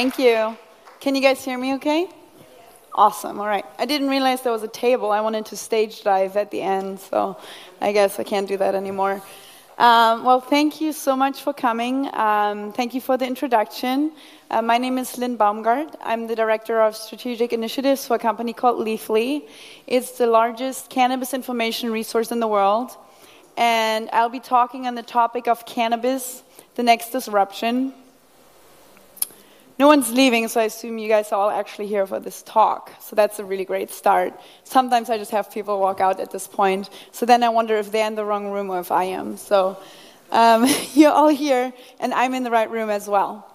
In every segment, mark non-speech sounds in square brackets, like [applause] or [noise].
Thank you. Can you guys hear me okay? Awesome. All right. I didn't realize there was a table. I wanted to stage dive at the end, so I guess I can't do that anymore. Um, well, thank you so much for coming. Um, thank you for the introduction. Uh, my name is Linn Baumgardt. I'm the Director of Strategic Initiatives for a company called Leafly. It's the largest cannabis information resource in the world. And I'll be talking on the topic of cannabis, the next disruption. No one's leaving, so I assume you guys are all actually here for this talk. So that's a really great start. Sometimes I just have people walk out at this point. So then I wonder if they're in the wrong room or if I am. So um, [laughs] you're all here, and I'm in the right room as well.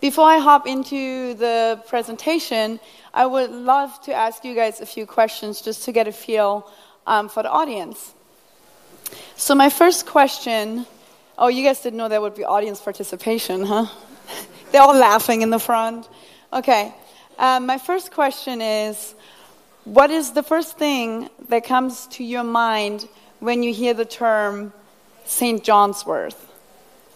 Before I hop into the presentation, I would love to ask you guys a few questions just to get a feel um, for the audience. So, my first question oh, you guys didn't know there would be audience participation, huh? [laughs] They're all laughing in the front. Okay. Um, my first question is What is the first thing that comes to your mind when you hear the term St. John's wort?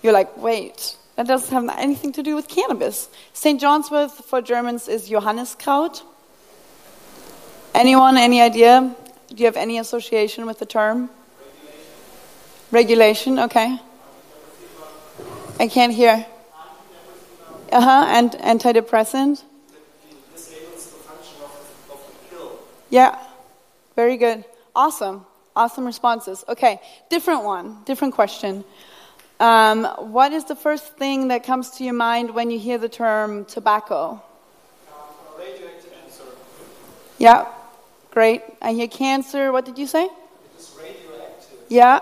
You're like, wait, that doesn't have anything to do with cannabis. St. John's wort for Germans is Johanniskraut. Anyone, any idea? Do you have any association with the term? Regulation, Regulation okay. I can't hear. Uh huh. And antidepressant. Yeah. Very good. Awesome. Awesome responses. Okay. Different one. Different question. Um, what is the first thing that comes to your mind when you hear the term tobacco? Um, radioactive cancer. Yeah. Great. I hear cancer. What did you say? It's radioactive. Yeah.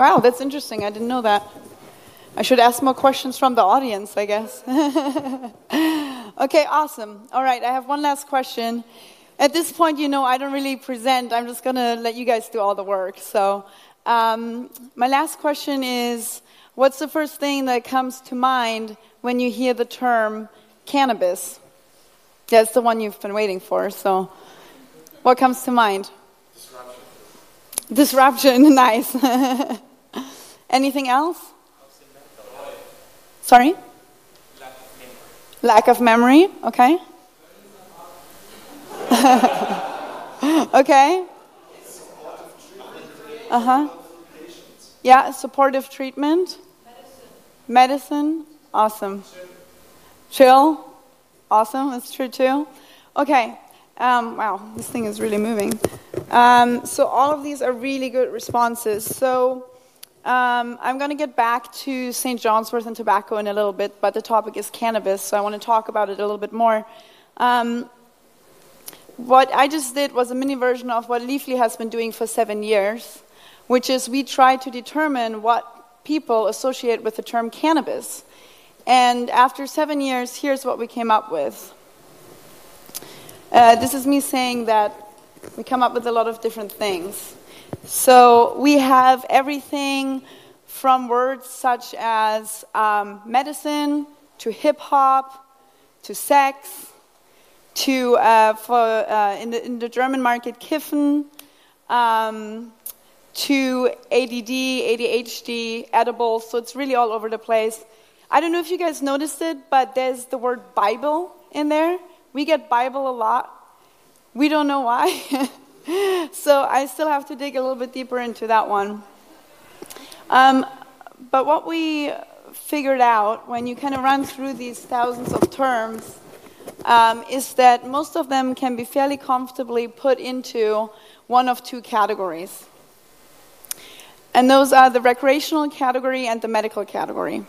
Wow, that's interesting. I didn't know that. I should ask more questions from the audience, I guess. [laughs] okay, awesome. All right, I have one last question. At this point, you know, I don't really present. I'm just going to let you guys do all the work. So, um, my last question is what's the first thing that comes to mind when you hear the term cannabis? That's the one you've been waiting for. So, what comes to mind? Disruption. Disruption, [laughs] nice. [laughs] Anything else? Sorry? Lack of memory, okay. [laughs] okay. Uh huh. Yeah, supportive treatment. Medicine. Awesome. Chill. Awesome. That's true too. Okay. Um, wow, this thing is really moving. Um, so all of these are really good responses. So um, I'm going to get back to St. John's wort and tobacco in a little bit, but the topic is cannabis, so I want to talk about it a little bit more. Um, what I just did was a mini version of what Leafly has been doing for seven years, which is we try to determine what people associate with the term cannabis. And after seven years, here's what we came up with. Uh, this is me saying that we come up with a lot of different things. So we have everything from words such as um, medicine to hip hop to sex to uh, for uh, in, the, in the German market kiffen um, to ADD, ADHD, edibles. So it's really all over the place. I don't know if you guys noticed it, but there's the word Bible in there. We get Bible a lot. We don't know why. [laughs] so I still have to dig a little bit deeper into that one. Um, but what we figured out when you kind of run through these thousands of terms um, is that most of them can be fairly comfortably put into one of two categories. And those are the recreational category and the medical category.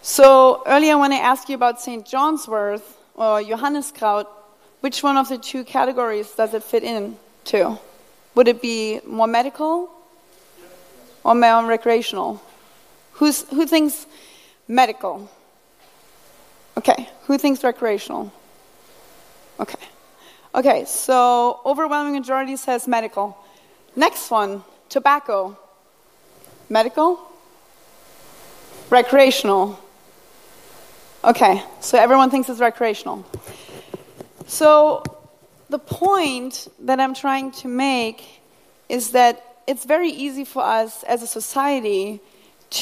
So earlier when I asked you about St. John's wort or Johanniskraut, which one of the two categories does it fit in to? Would it be more medical or more recreational? Who's, who thinks medical? Okay, who thinks recreational? Okay. Okay, so overwhelming majority says medical. Next one, tobacco. Medical? Recreational. Okay, so everyone thinks it's recreational. So, the point that I'm trying to make is that it's very easy for us as a society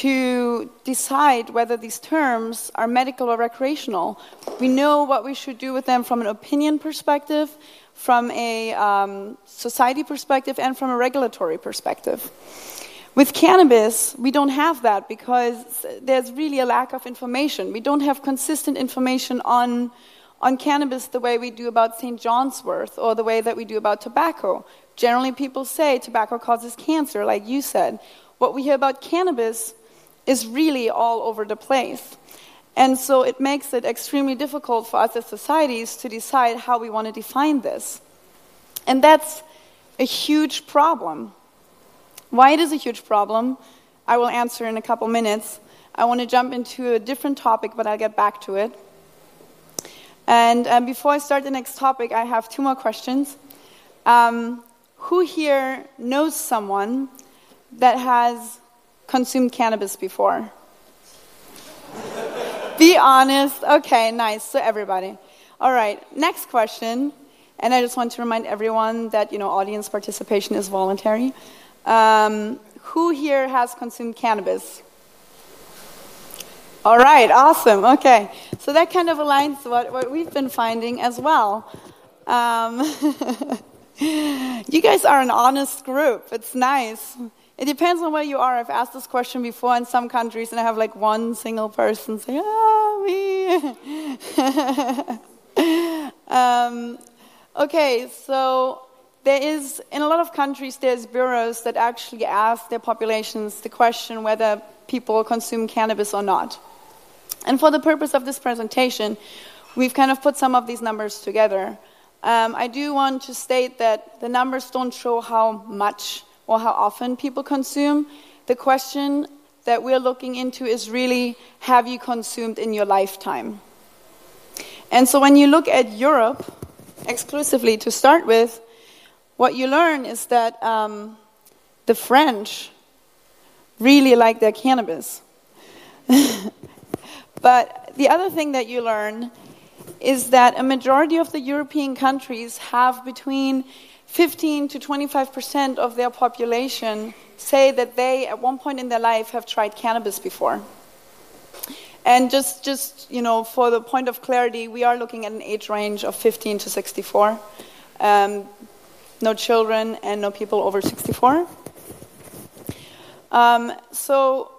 to decide whether these terms are medical or recreational. We know what we should do with them from an opinion perspective, from a um, society perspective, and from a regulatory perspective. With cannabis, we don't have that because there's really a lack of information. We don't have consistent information on, on cannabis the way we do about St. John's wort or the way that we do about tobacco. Generally, people say tobacco causes cancer, like you said. What we hear about cannabis is really all over the place. And so it makes it extremely difficult for us as societies to decide how we want to define this. And that's a huge problem why it is a huge problem, I will answer in a couple minutes. I want to jump into a different topic, but I'll get back to it. And um, before I start the next topic, I have two more questions. Um, who here knows someone that has consumed cannabis before? Be honest. Okay, nice. So everybody. All right. Next question. And I just want to remind everyone that you know audience participation is voluntary. Um, who here has consumed cannabis? All right, awesome. Okay, so that kind of aligns what, what we've been finding as well. Um, [laughs] you guys are an honest group. It's nice. It depends on where you are. I've asked this question before in some countries, and I have like one single person say, "Ah, me." [laughs] um, okay, so there is, in a lot of countries, there's bureaus that actually ask their populations the question whether people consume cannabis or not. And for the purpose of this presentation, we've kind of put some of these numbers together. Um, I do want to state that the numbers don't show how much or how often people consume. The question that we're looking into is really have you consumed in your lifetime? And so when you look at Europe exclusively to start with, what you learn is that um, the French really like their cannabis. [laughs] but the other thing that you learn is that a majority of the European countries have between 15 to 25 percent of their population say that they, at one point in their life, have tried cannabis before. And just, just you know, for the point of clarity, we are looking at an age range of 15 to 64. Um, no children, and no people over 64. Um, so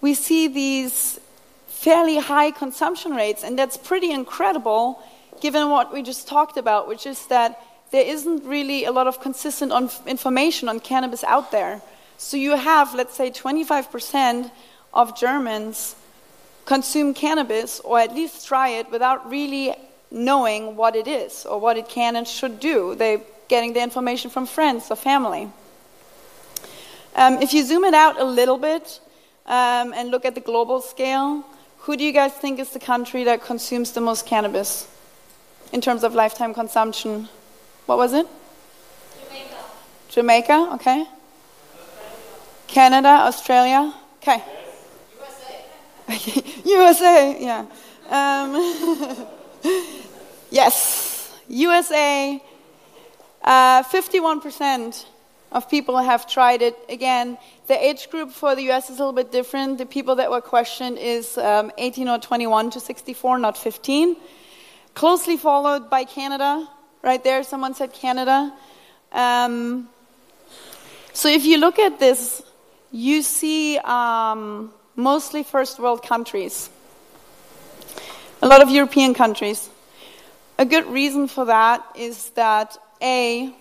we see these fairly high consumption rates, and that's pretty incredible given what we just talked about, which is that there isn't really a lot of consistent on information on cannabis out there. So you have, let's say, 25% of Germans consume cannabis or at least try it without really knowing what it is or what it can and should do. They're getting the information from friends or family. Um, if you zoom it out a little bit um, and look at the global scale, who do you guys think is the country that consumes the most cannabis in terms of lifetime consumption? What was it? Jamaica. Jamaica, okay. Canada, Australia, okay. USA. [laughs] USA, [laughs] yeah. Um, [laughs] yes, USA, uh, 51% of people have tried it. Again, the age group for the US is a little bit different. The people that were questioned is um, 18 or 21 to 64, not 15. Closely followed by Canada. Right there, someone said Canada. Um, so if you look at this, you see um, mostly first world countries, a lot of European countries. A good reason for that is that a,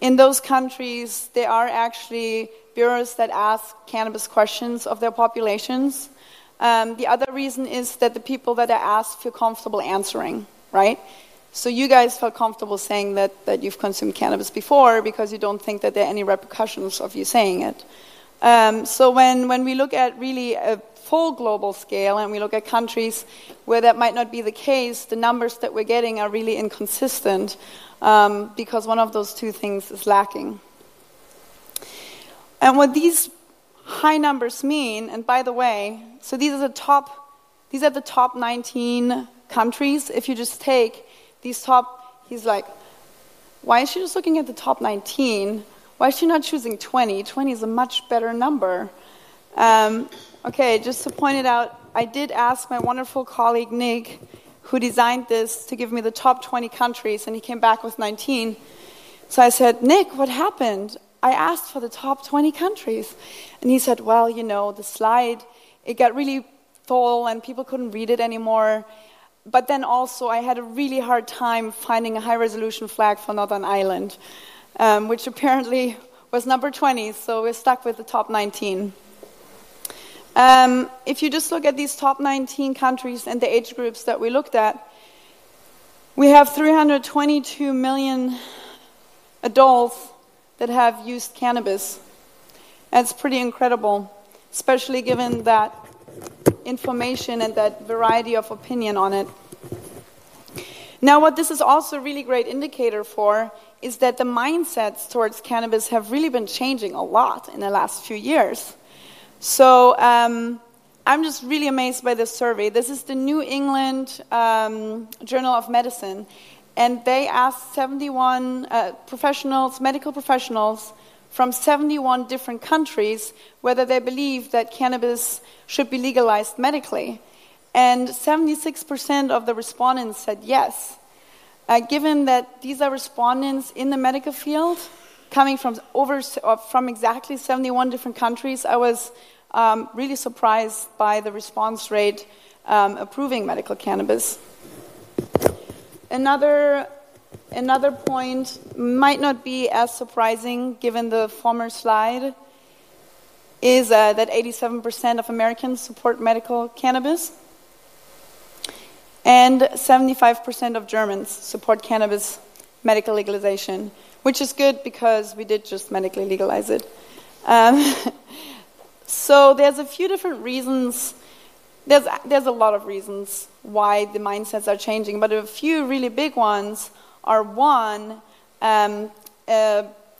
in those countries, there are actually bureaus that ask cannabis questions of their populations. Um, the other reason is that the people that are asked feel comfortable answering, right? So you guys felt comfortable saying that, that you've consumed cannabis before because you don't think that there are any repercussions of you saying it. Um, so when, when we look at really a full global scale and we look at countries where that might not be the case, the numbers that we're getting are really inconsistent um, because one of those two things is lacking. And what these high numbers mean, and by the way, so these are the top, these are the top 19 countries. If you just take these top, he's like, why is she just looking at the top 19? Why is she not choosing 20? 20 is a much better number. Um, okay, just to point it out, I did ask my wonderful colleague Nick, who designed this, to give me the top 20 countries, and he came back with 19. So I said, Nick, what happened? I asked for the top 20 countries. And he said, Well, you know, the slide, it got really full and people couldn't read it anymore. But then also, I had a really hard time finding a high resolution flag for Northern Ireland, um, which apparently was number 20, so we're stuck with the top 19. Um, if you just look at these top 19 countries and the age groups that we looked at, we have 322 million adults that have used cannabis. That's pretty incredible, especially given that information and that variety of opinion on it. Now, what this is also a really great indicator for is that the mindsets towards cannabis have really been changing a lot in the last few years. So, um, I'm just really amazed by this survey. This is the New England um, Journal of Medicine, and they asked 71 uh, professionals, medical professionals from 71 different countries whether they believe that cannabis should be legalized medically. And 76% of the respondents said yes. Uh, given that these are respondents in the medical field, coming from over uh, from exactly 71 different countries, I was um, really surprised by the response rate um, approving medical cannabis. Another, another point might not be as surprising given the former slide is uh, that 87% of Americans support medical cannabis, and 75% of Germans support cannabis medical legalization, which is good because we did just medically legalize it. Um, [laughs] so there's a few different reasons there's, there's a lot of reasons why the mindsets are changing, but a few really big ones are one, um,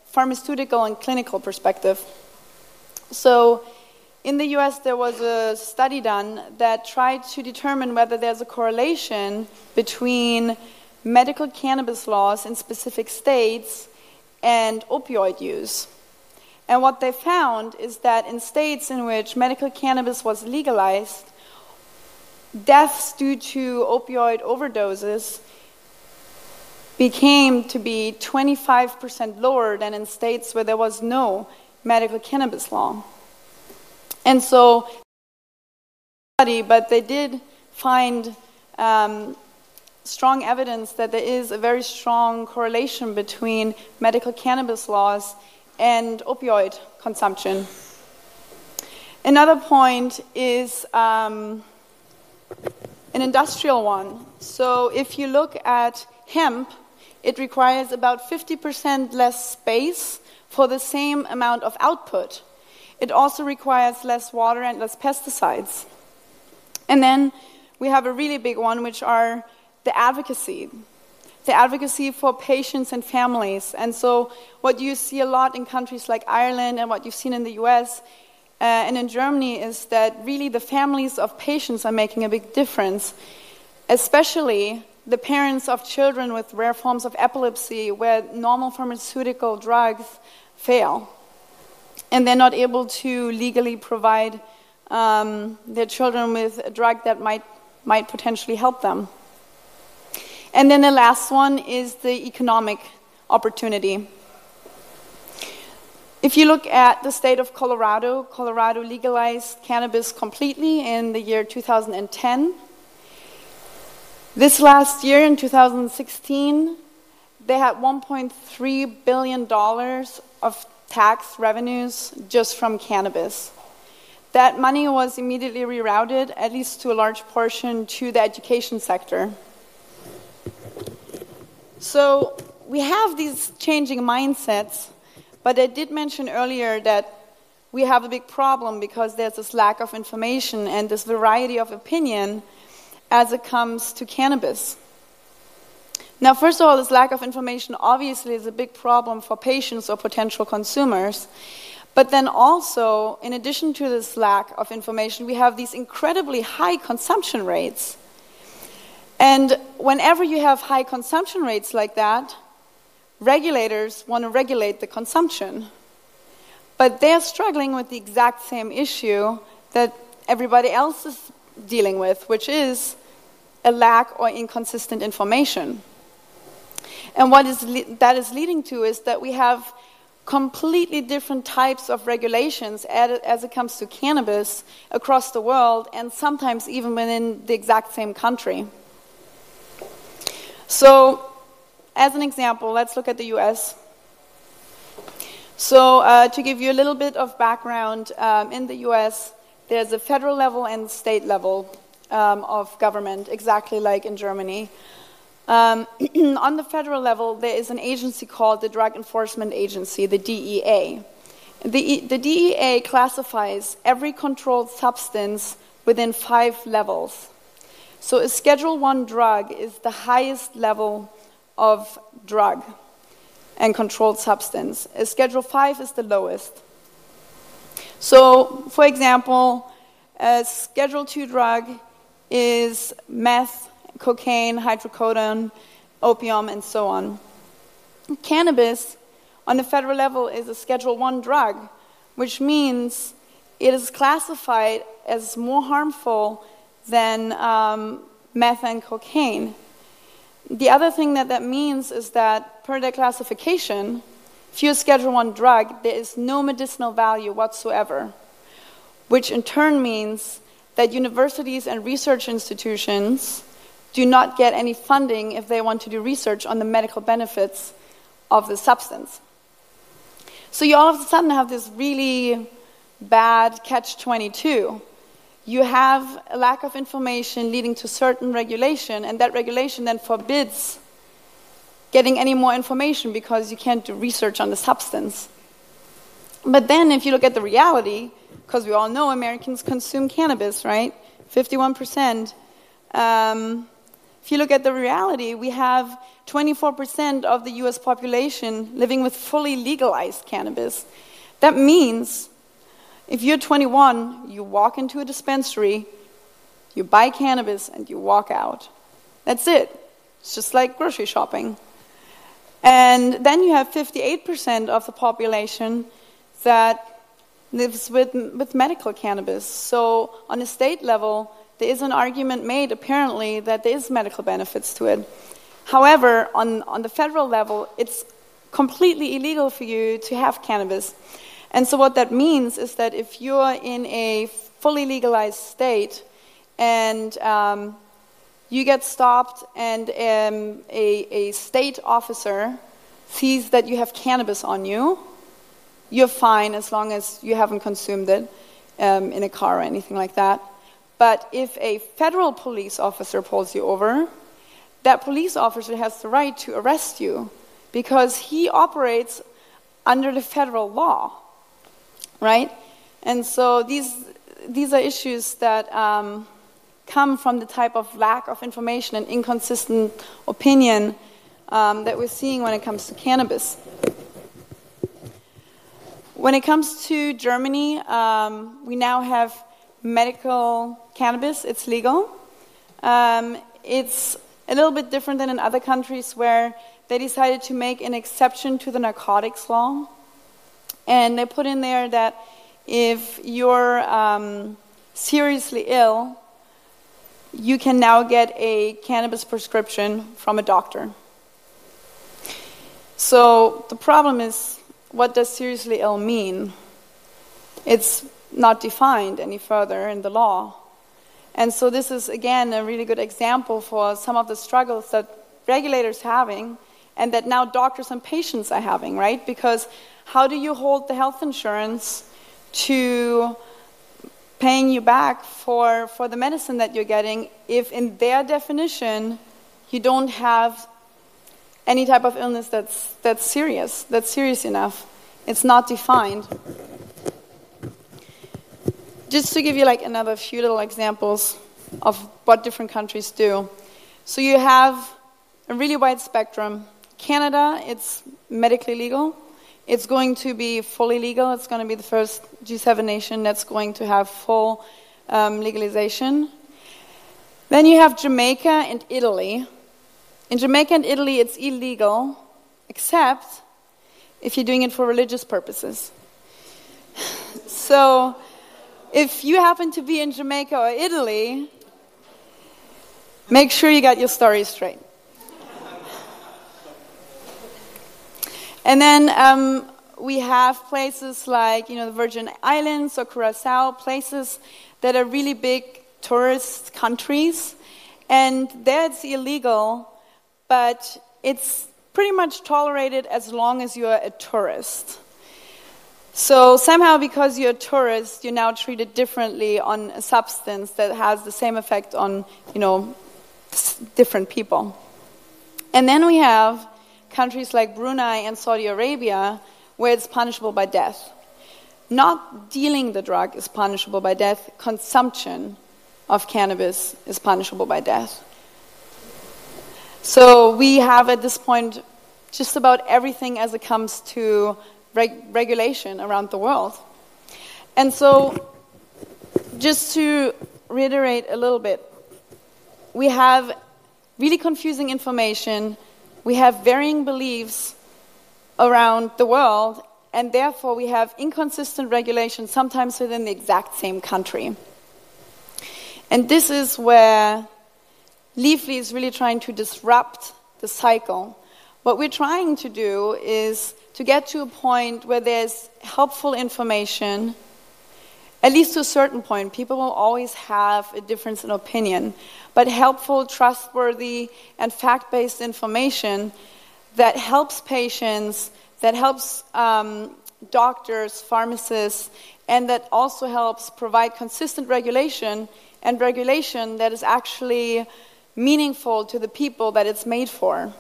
pharmaceutical and clinical perspective. So, in the US, there was a study done that tried to determine whether there's a correlation between medical cannabis laws in specific states and opioid use. And what they found is that in states in which medical cannabis was legalized, deaths due to opioid overdoses became to be 25% lower than in states where there was no medical cannabis law. And so, but they did find um, strong evidence that there is a very strong correlation between medical cannabis laws and opioid consumption. Another point is um, an industrial one. So if you look at hemp, it requires about 50% less space for the same amount of output. It also requires less water and less pesticides. And then we have a really big one, which are the advocacy. The advocacy for patients and families. And so, what you see a lot in countries like Ireland and what you've seen in the US uh, and in Germany is that really the families of patients are making a big difference, especially the parents of children with rare forms of epilepsy where normal pharmaceutical drugs fail and they're not able to legally provide um, their children with a drug that might, might potentially help them. And then the last one is the economic opportunity. If you look at the state of Colorado, Colorado legalized cannabis completely in the year 2010. This last year, in 2016, they had $1.3 billion of tax revenues just from cannabis. That money was immediately rerouted, at least to a large portion, to the education sector. So we have these changing mindsets but I did mention earlier that we have a big problem because there's this lack of information and this variety of opinion as it comes to cannabis. Now, first of all, this lack of information obviously is a big problem for patients or potential consumers. But then also, in addition to this lack of information, we have these incredibly high consumption rates. And whenever you have high consumption rates like that, regulators want to regulate the consumption. But they're struggling with the exact same issue that everybody else is dealing with, which is a lack or inconsistent information. And what is that is leading to is that we have completely different types of regulations as it comes to cannabis across the world and sometimes even within the exact same country. So, as an example, let's look at the US. So, uh, to give you a little bit of background, um, in the US, there's a federal level and state level um, of government, exactly like in Germany. Um, [clears throat] on the federal level, there is an agency called the Drug Enforcement Agency, the DEA. The, the DEA classifies every controlled substance within five levels. So a Schedule 1 drug is the highest level of drug and controlled substance. A Schedule 5 is the lowest. So, for example, a Schedule 2 drug is meth, cocaine, hydrocodone, opium, and so on. Cannabis, on the federal level, is a Schedule 1 drug, which means it is classified as more harmful than um, meth and cocaine. The other thing that that means is that, per their classification, if you're Schedule 1 drug, there is no medicinal value whatsoever, which in turn means that universities and research institutions do not get any funding if they want to do research on the medical benefits of the substance. So you all of a sudden have this really bad catch 22 you have a lack of information leading to certain regulation, and that regulation then forbids getting any more information because you can't do research on the substance. But then, if you look at the reality, because we all know Americans consume cannabis, right? 51%. Um, if you look at the reality, we have 24% of the US population living with fully legalized cannabis. That means if you're 21, you walk into a dispensary, you buy cannabis, and you walk out. That's it. It's just like grocery shopping. And then you have 58% of the population that lives with, with medical cannabis. So, on a state level, there is an argument made, apparently, that there is medical benefits to it. However, on, on the federal level, it's completely illegal for you to have cannabis. And so, what that means is that if you're in a fully legalized state and um, you get stopped, and um, a, a state officer sees that you have cannabis on you, you're fine as long as you haven't consumed it um, in a car or anything like that. But if a federal police officer pulls you over, that police officer has the right to arrest you because he operates under the federal law right? And so these, these are issues that um, come from the type of lack of information and inconsistent opinion um, that we're seeing when it comes to cannabis. When it comes to Germany, um, we now have medical cannabis, it's legal. Um, it's a little bit different than in other countries where they decided to make an exception to the narcotics law. And they put in there that if you're um, seriously ill, you can now get a cannabis prescription from a doctor. So the problem is what does seriously ill mean? It's not defined any further in the law. And so this is again a really good example for some of the struggles that regulators having and that now doctors and patients are having, right? Because how do you hold the health insurance to paying you back for, for the medicine that you're getting if, in their definition, you don't have any type of illness that's, that's serious, that's serious enough? It's not defined. Just to give you like another few little examples of what different countries do. So you have a really wide spectrum. Canada, it's medically legal. It's going to be fully legal. It's going to be the first G7 nation that's going to have full um, legalization. Then you have Jamaica and Italy. In Jamaica and Italy, it's illegal, except if you're doing it for religious purposes. So, if you happen to be in Jamaica or Italy, make sure you got your story straight. And then um, we have places like, you know, the Virgin Islands or Curacao, places that are really big tourist countries. And there it's illegal, but it's pretty much tolerated as long as you're a tourist. So somehow, because you're a tourist, you're now treated differently on a substance that has the same effect on, you know, different people. And then we have countries like Brunei and Saudi Arabia, where it's punishable by death. Not dealing the drug is punishable by death, consumption of cannabis is punishable by death. So we have at this point just about everything as it comes to reg- regulation around the world. And so, just to reiterate a little bit, we have really confusing information, we have varying beliefs around the world, and therefore we have inconsistent regulation, sometimes within the exact same country. And this is where Leafly is really trying to disrupt the cycle. What we're trying to do is to get to a point where there's helpful information, at least to a certain point. People will always have a difference in opinion, but helpful, trustworthy, and fact based information that helps patients, that helps um, doctors, pharmacists, and that also helps provide consistent regulation and regulation that is actually meaningful to the people that it's made for.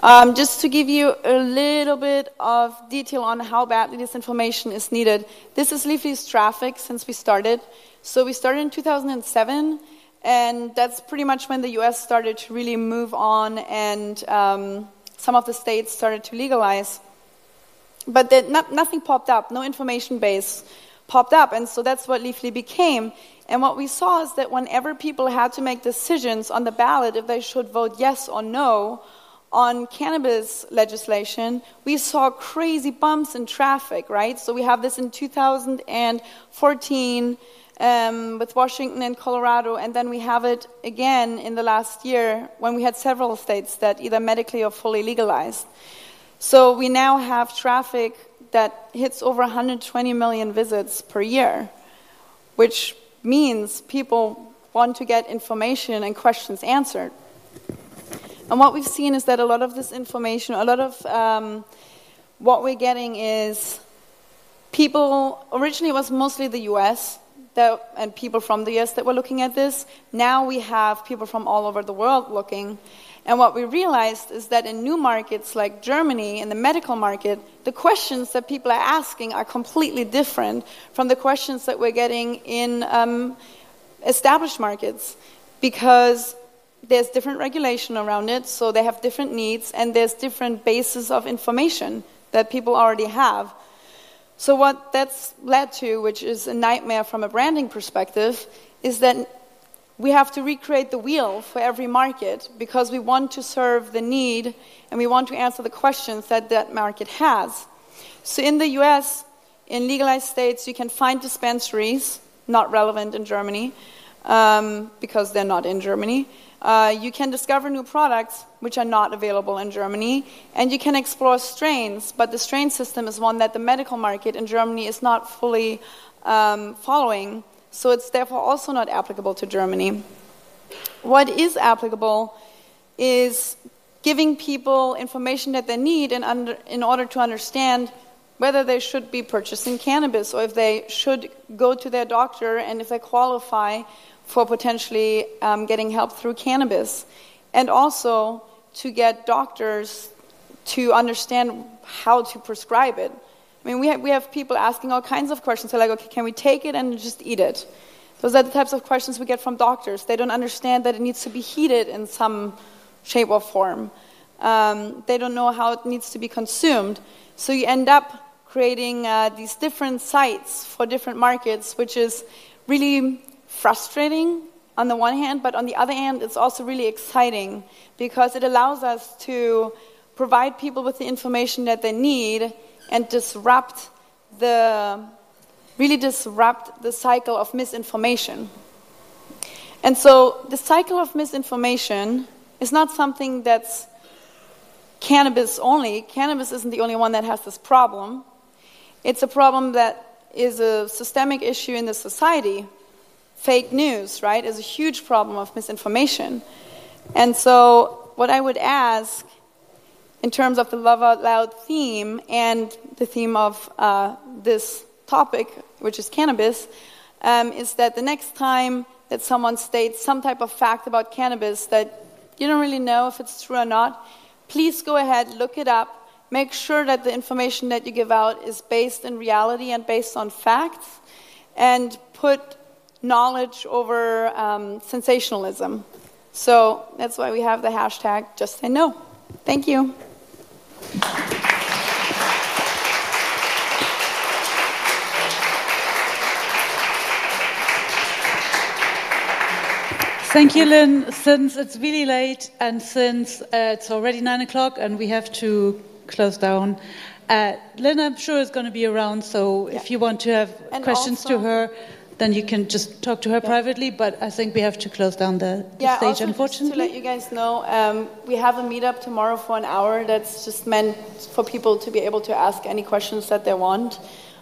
Um, just to give you a little bit of detail on how badly this information is needed, this is Leafly's traffic since we started. So we started in 2007, and that's pretty much when the US started to really move on, and um, some of the states started to legalize. But not, nothing popped up, no information base popped up, and so that's what Leafly became. And what we saw is that whenever people had to make decisions on the ballot if they should vote yes or no, on cannabis legislation, we saw crazy bumps in traffic, right? So we have this in 2014 um, with Washington and Colorado, and then we have it again in the last year when we had several states that either medically or fully legalized. So we now have traffic that hits over 120 million visits per year, which means people want to get information and questions answered. And what we've seen is that a lot of this information, a lot of um, what we're getting is people, originally it was mostly the US that, and people from the US that were looking at this. Now we have people from all over the world looking. And what we realized is that in new markets like Germany, in the medical market, the questions that people are asking are completely different from the questions that we're getting in um, established markets because there's different regulation around it, so they have different needs, and there's different bases of information that people already have. So, what that's led to, which is a nightmare from a branding perspective, is that we have to recreate the wheel for every market because we want to serve the need and we want to answer the questions that that market has. So, in the US, in legalized states, you can find dispensaries, not relevant in Germany um, because they're not in Germany. Uh, you can discover new products which are not available in Germany, and you can explore strains, but the strain system is one that the medical market in Germany is not fully um, following, so it's therefore also not applicable to Germany. What is applicable is giving people information that they need in, under, in order to understand whether they should be purchasing cannabis or if they should go to their doctor and if they qualify for potentially um, getting help through cannabis, and also to get doctors to understand how to prescribe it. I mean, we have, we have people asking all kinds of questions. They're like, okay, can we take it and just eat it? Those are the types of questions we get from doctors. They don't understand that it needs to be heated in some shape or form. Um, they don't know how it needs to be consumed. So you end up creating uh, these different sites for different markets, which is really frustrating on the one hand, but on the other hand, it's also really exciting because it allows us to provide people with the information that they need and disrupt the really disrupt the cycle of misinformation. And so the cycle of misinformation is not something that's cannabis only. Cannabis isn't the only one that has this problem. It's a problem that is a systemic issue in the society. Fake news, right, is a huge problem of misinformation. And so, what I would ask in terms of the Love Out Loud theme and the theme of uh, this topic, which is cannabis, um, is that the next time that someone states some type of fact about cannabis that you don't really know if it's true or not, please go ahead, look it up, make sure that the information that you give out is based in reality and based on facts, and put knowledge over um, sensationalism. So that's why we have the hashtag just say no. Thank you. Thank you, Linn. Since it's really late and since uh, it's already nine o'clock and we have to close down, uh, Linn, I'm sure is going to be around. So Yeah. if you want to have And questions to her, then you can just talk to her privately. But I think we have to close down the, the Yeah, stage, also just to let you guys know, um, we have a meetup tomorrow for an hour that's just meant for people to be able to ask any questions that they want.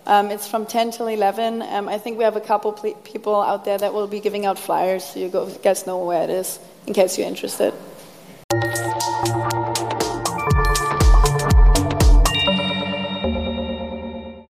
Um, it's from 10 till 11. Um, I think we have a couple ple- people out there that will be giving out flyers, so you guys know where it is in case you're interested.